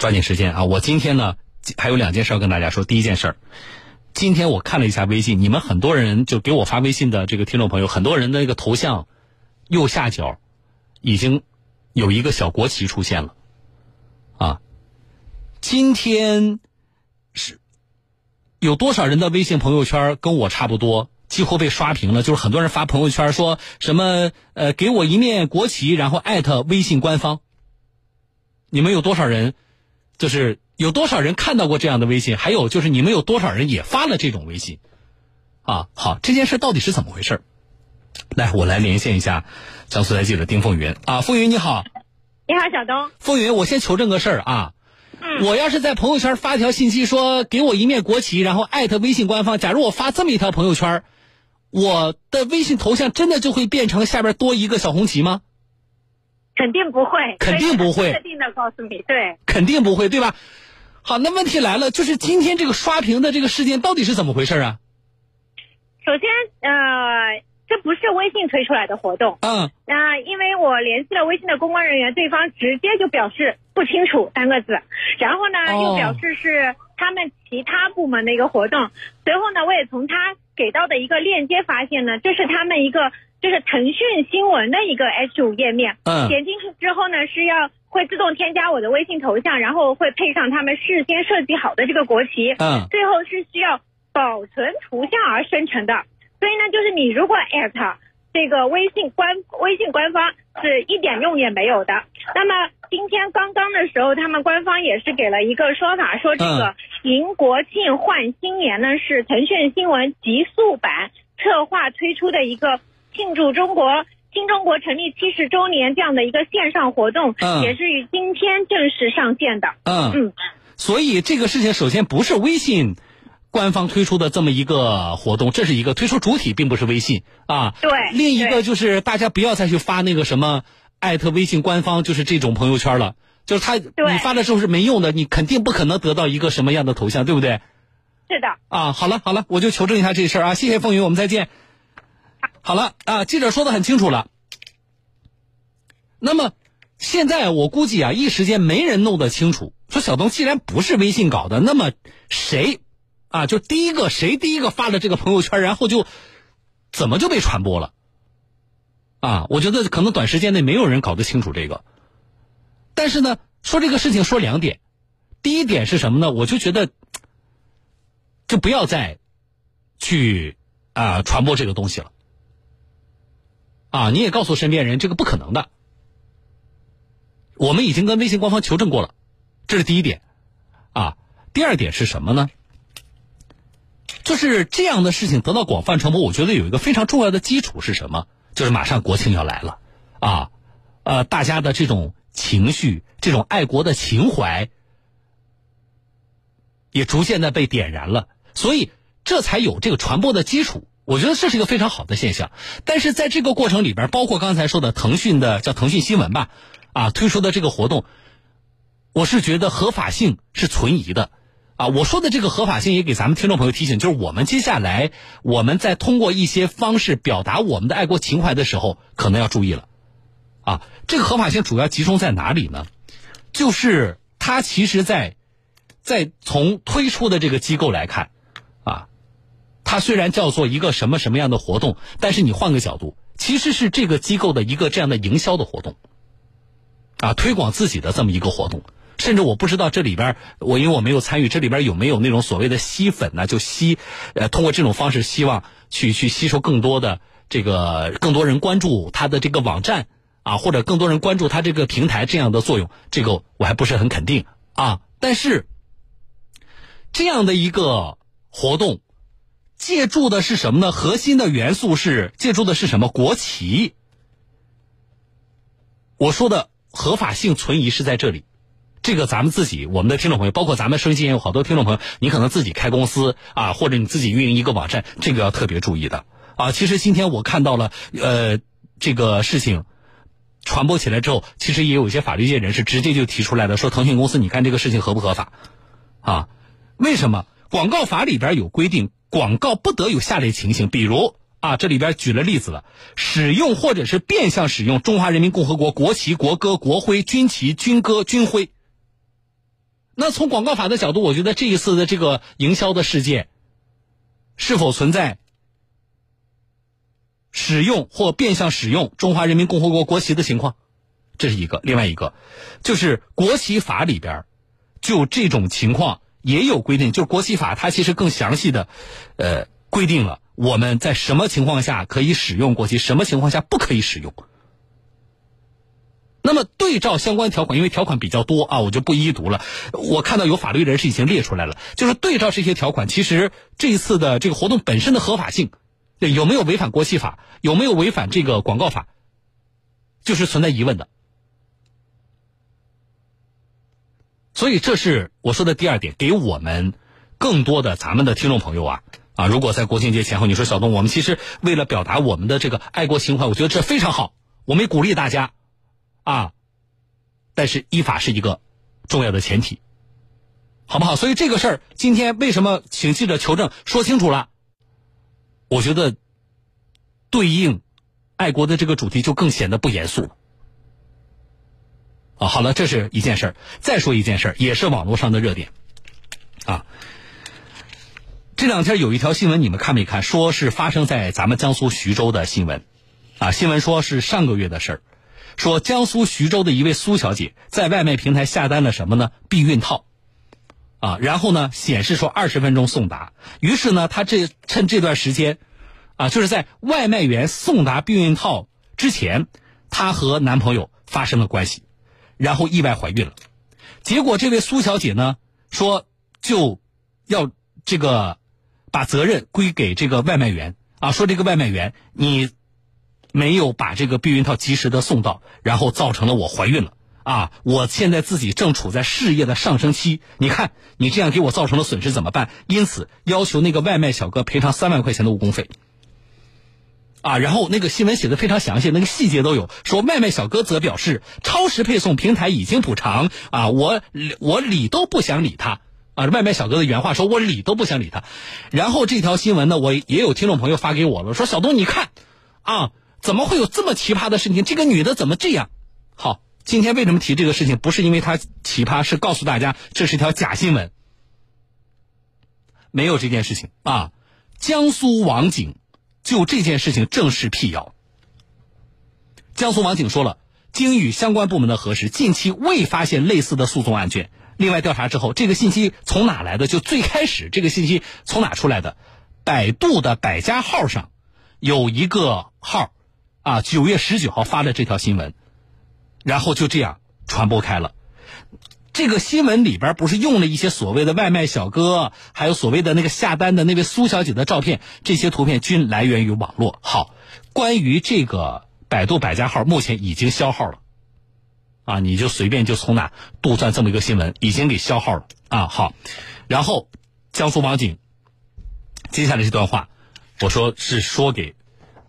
抓紧时间啊！我今天呢还有两件事要跟大家说。第一件事儿，今天我看了一下微信，你们很多人就给我发微信的这个听众朋友，很多人的那个头像右下角已经有一个小国旗出现了啊。今天是有多少人的微信朋友圈跟我差不多？几乎被刷屏了，就是很多人发朋友圈说什么呃，给我一面国旗，然后艾特微信官方。你们有多少人？就是有多少人看到过这样的微信？还有就是你们有多少人也发了这种微信？啊，好，这件事到底是怎么回事？来，我来连线一下江苏台记者丁凤云啊，凤云你好。你好，小东。凤云，我先求证个事儿啊。嗯。我要是在朋友圈发条信息说给我一面国旗，然后艾特微信官方，假如我发这么一条朋友圈。我的微信头像真的就会变成下边多一个小红旗吗？肯定不会，肯定不会。确定的告诉你，对，肯定不会，对吧？好，那问题来了，就是今天这个刷屏的这个事件到底是怎么回事啊？首先，呃，这不是微信推出来的活动。嗯。那因为我联系了微信的公关人员，对方直接就表示不清楚三个字，然后呢又表示是他们其他部门的一个活动。随后呢，我也从他。给到的一个链接发现呢，这是他们一个就是腾讯新闻的一个 H 五页面。嗯。点进去之后呢，是要会自动添加我的微信头像，然后会配上他们事先设计好的这个国旗。嗯。最后是需要保存图像而生成的，所以呢，就是你如果 at 这个微信官微信官方是一点用也没有的。那么今天刚刚的时候，他们官方也是给了一个说法，说这个。迎国庆换新年呢，是腾讯新闻极速版策划推出的一个庆祝中国新中国成立七十周年这样的一个线上活动，也是于今天正式上线的。嗯嗯，所以这个事情首先不是微信官方推出的这么一个活动，这是一个推出主体并不是微信啊。对。另一个就是大家不要再去发那个什么艾特微信官方，就是这种朋友圈了。就是他，你发的时候是没用的，你肯定不可能得到一个什么样的头像，对不对？是的。啊，好了好了，我就求证一下这事儿啊，谢谢风云，我们再见。好了啊，记者说的很清楚了。那么现在我估计啊，一时间没人弄得清楚。说小东既然不是微信搞的，那么谁啊？就第一个谁第一个发了这个朋友圈，然后就怎么就被传播了？啊，我觉得可能短时间内没有人搞得清楚这个。但是呢，说这个事情说两点，第一点是什么呢？我就觉得，就不要再去啊传播这个东西了，啊，你也告诉身边人这个不可能的。我们已经跟微信官方求证过了，这是第一点，啊，第二点是什么呢？就是这样的事情得到广泛传播，我觉得有一个非常重要的基础是什么？就是马上国庆要来了，啊，呃，大家的这种。情绪这种爱国的情怀也逐渐的被点燃了，所以这才有这个传播的基础。我觉得这是一个非常好的现象。但是在这个过程里边，包括刚才说的腾讯的叫腾讯新闻吧，啊推出的这个活动，我是觉得合法性是存疑的。啊，我说的这个合法性也给咱们听众朋友提醒，就是我们接下来我们在通过一些方式表达我们的爱国情怀的时候，可能要注意了。啊，这个合法性主要集中在哪里呢？就是它其实，在在从推出的这个机构来看，它虽然叫做一个什么什么样的活动，但是你换个角度，其实是这个机构的一个这样的营销的活动，啊，推广自己的这么一个活动。甚至我不知道这里边，我因为我没有参与，这里边有没有那种所谓的吸粉呢？就吸，呃，通过这种方式希望去去吸收更多的这个更多人关注他的这个网站。啊，或者更多人关注他这个平台这样的作用，这个我还不是很肯定啊。但是这样的一个活动，借助的是什么呢？核心的元素是借助的是什么？国旗。我说的合法性存疑是在这里。这个咱们自己，我们的听众朋友，包括咱们收音机也有好多听众朋友，你可能自己开公司啊，或者你自己运营一个网站，这个要特别注意的啊。其实今天我看到了，呃，这个事情。传播起来之后，其实也有一些法律界人士直接就提出来了，说腾讯公司，你看这个事情合不合法？啊，为什么？广告法里边有规定，广告不得有下列情形，比如啊，这里边举了例子了，使用或者是变相使用中华人民共和国国旗、国歌、国徽、军旗、军歌、军徽。那从广告法的角度，我觉得这一次的这个营销的事件，是否存在使用或变相使用中华人民共和国国旗的情况？这是一个。另外一个，就是国旗法里边就这种情况也有规定，就是国旗法它其实更详细的，呃，规定了我们在什么情况下可以使用国旗，什么情况下不可以使用。那么对照相关条款，因为条款比较多啊，我就不一一读了。我看到有法律人士已经列出来了，就是对照这些条款，其实这一次的这个活动本身的合法性，有没有违反国旗法，有没有违反这个广告法，就是存在疑问的。所以这是我说的第二点，给我们更多的咱们的听众朋友啊啊，如果在国庆节前后，你说小东，我们其实为了表达我们的这个爱国情怀，我觉得这非常好，我们也鼓励大家。啊，但是依法是一个重要的前提，好不好？所以这个事儿今天为什么请记者求证说清楚了？我觉得对应爱国的这个主题就更显得不严肃了。啊，好了，这是一件事儿。再说一件事儿，也是网络上的热点啊。这两天有一条新闻，你们看没看？说是发生在咱们江苏徐州的新闻啊。新闻说是上个月的事儿。说江苏徐州的一位苏小姐在外卖平台下单了什么呢？避孕套，啊，然后呢显示说二十分钟送达。于是呢，她这趁这段时间，啊，就是在外卖员送达避孕套之前，她和男朋友发生了关系，然后意外怀孕了。结果这位苏小姐呢说就要这个把责任归给这个外卖员啊，说这个外卖员你。没有把这个避孕套及时的送到，然后造成了我怀孕了啊！我现在自己正处在事业的上升期，你看你这样给我造成了损失怎么办？因此要求那个外卖小哥赔偿三万块钱的误工费。啊，然后那个新闻写的非常详细，那个细节都有。说外卖小哥则表示，超时配送平台已经补偿啊，我我理都不想理他啊！外卖小哥的原话说，我理都不想理他。然后这条新闻呢，我也有听众朋友发给我了，说小东你看啊。怎么会有这么奇葩的事情？这个女的怎么这样？好，今天为什么提这个事情？不是因为她奇葩，是告诉大家这是条假新闻，没有这件事情啊。江苏网警就这件事情正式辟谣。江苏网警说了，经与相关部门的核实，近期未发现类似的诉讼案件。另外调查之后，这个信息从哪来的？就最开始这个信息从哪出来的？百度的百家号上有一个号。啊，九月十九号发的这条新闻，然后就这样传播开了。这个新闻里边不是用了一些所谓的外卖小哥，还有所谓的那个下单的那位苏小姐的照片，这些图片均来源于网络。好，关于这个百度百家号，目前已经消号了。啊，你就随便就从哪杜撰这么一个新闻，已经给消号了。啊，好，然后江苏网警接下来这段话，我说是说给。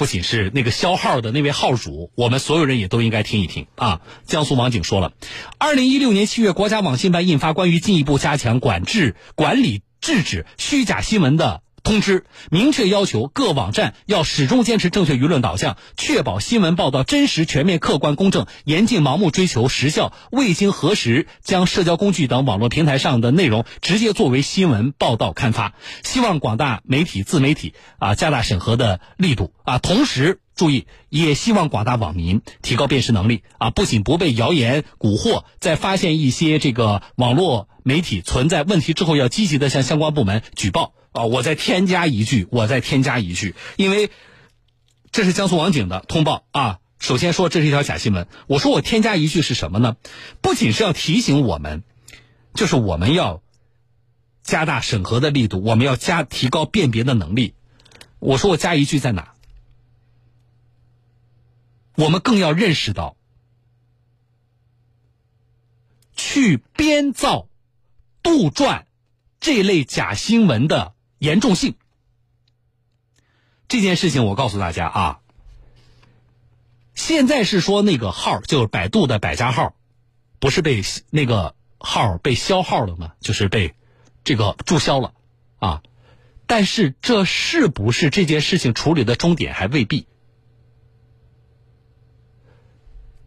不仅是那个销号的那位号主，我们所有人也都应该听一听啊！江苏网警说了，二零一六年七月，国家网信办印发关于进一步加强管制、管理、制止虚假新闻的。通知明确要求各网站要始终坚持正确舆论导向，确保新闻报道真实、全面、客观、公正，严禁盲目追求时效，未经核实将社交工具等网络平台上的内容直接作为新闻报道刊发。希望广大媒体、自媒体啊加大审核的力度啊，同时注意，也希望广大网民提高辨识能力啊，不仅不被谣言蛊惑，在发现一些这个网络媒体存在问题之后，要积极的向相关部门举报。啊，我再添加一句，我再添加一句，因为这是江苏网警的通报啊。首先说这是一条假新闻，我说我添加一句是什么呢？不仅是要提醒我们，就是我们要加大审核的力度，我们要加提高辨别的能力。我说我加一句在哪？我们更要认识到，去编造、杜撰这类假新闻的。严重性，这件事情我告诉大家啊，现在是说那个号就是百度的百家号，不是被那个号被消号了吗？就是被这个注销了啊。但是这是不是这件事情处理的终点还未必。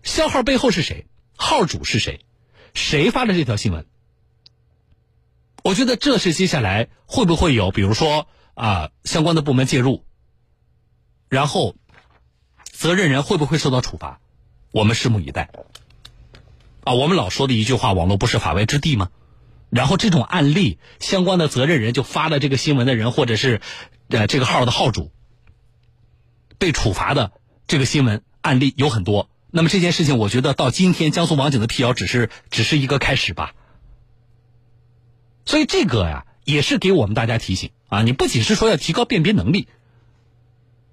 消号背后是谁？号主是谁？谁发的这条新闻？我觉得这是接下来会不会有，比如说啊，相关的部门介入，然后责任人会不会受到处罚，我们拭目以待。啊，我们老说的一句话，网络不是法外之地吗？然后这种案例，相关的责任人就发了这个新闻的人，或者是呃这个号的号主被处罚的这个新闻案例有很多。那么这件事情，我觉得到今天江苏网警的辟谣只是只是一个开始吧。所以这个呀，也是给我们大家提醒啊，你不仅是说要提高辨别能力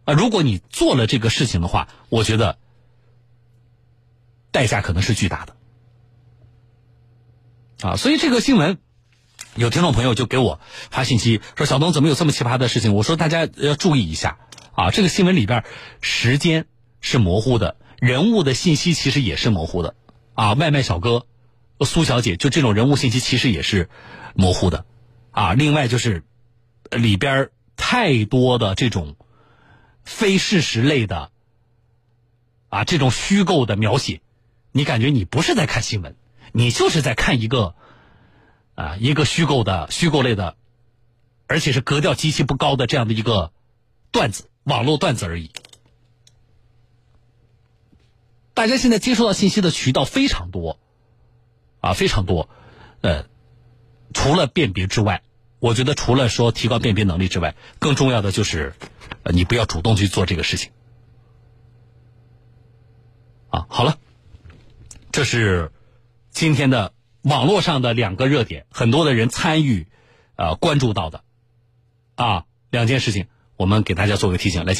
啊，如果你做了这个事情的话，我觉得代价可能是巨大的。啊，所以这个新闻，有听众朋友就给我发信息说：“小东怎么有这么奇葩的事情？”我说：“大家要注意一下啊，这个新闻里边时间是模糊的，人物的信息其实也是模糊的啊。外卖小哥苏小姐就这种人物信息其实也是模糊的啊。另外就是里边太多的这种非事实类的啊，这种虚构的描写，你感觉你不是在看新闻。”你就是在看一个，啊，一个虚构的、虚构类的，而且是格调极其不高的这样的一个段子，网络段子而已。大家现在接收到信息的渠道非常多，啊，非常多，呃，除了辨别之外，我觉得除了说提高辨别能力之外，更重要的就是，呃，你不要主动去做这个事情。啊，好了，这是。今天的网络上的两个热点，很多的人参与，呃，关注到的，啊，两件事情，我们给大家做个提醒，来请。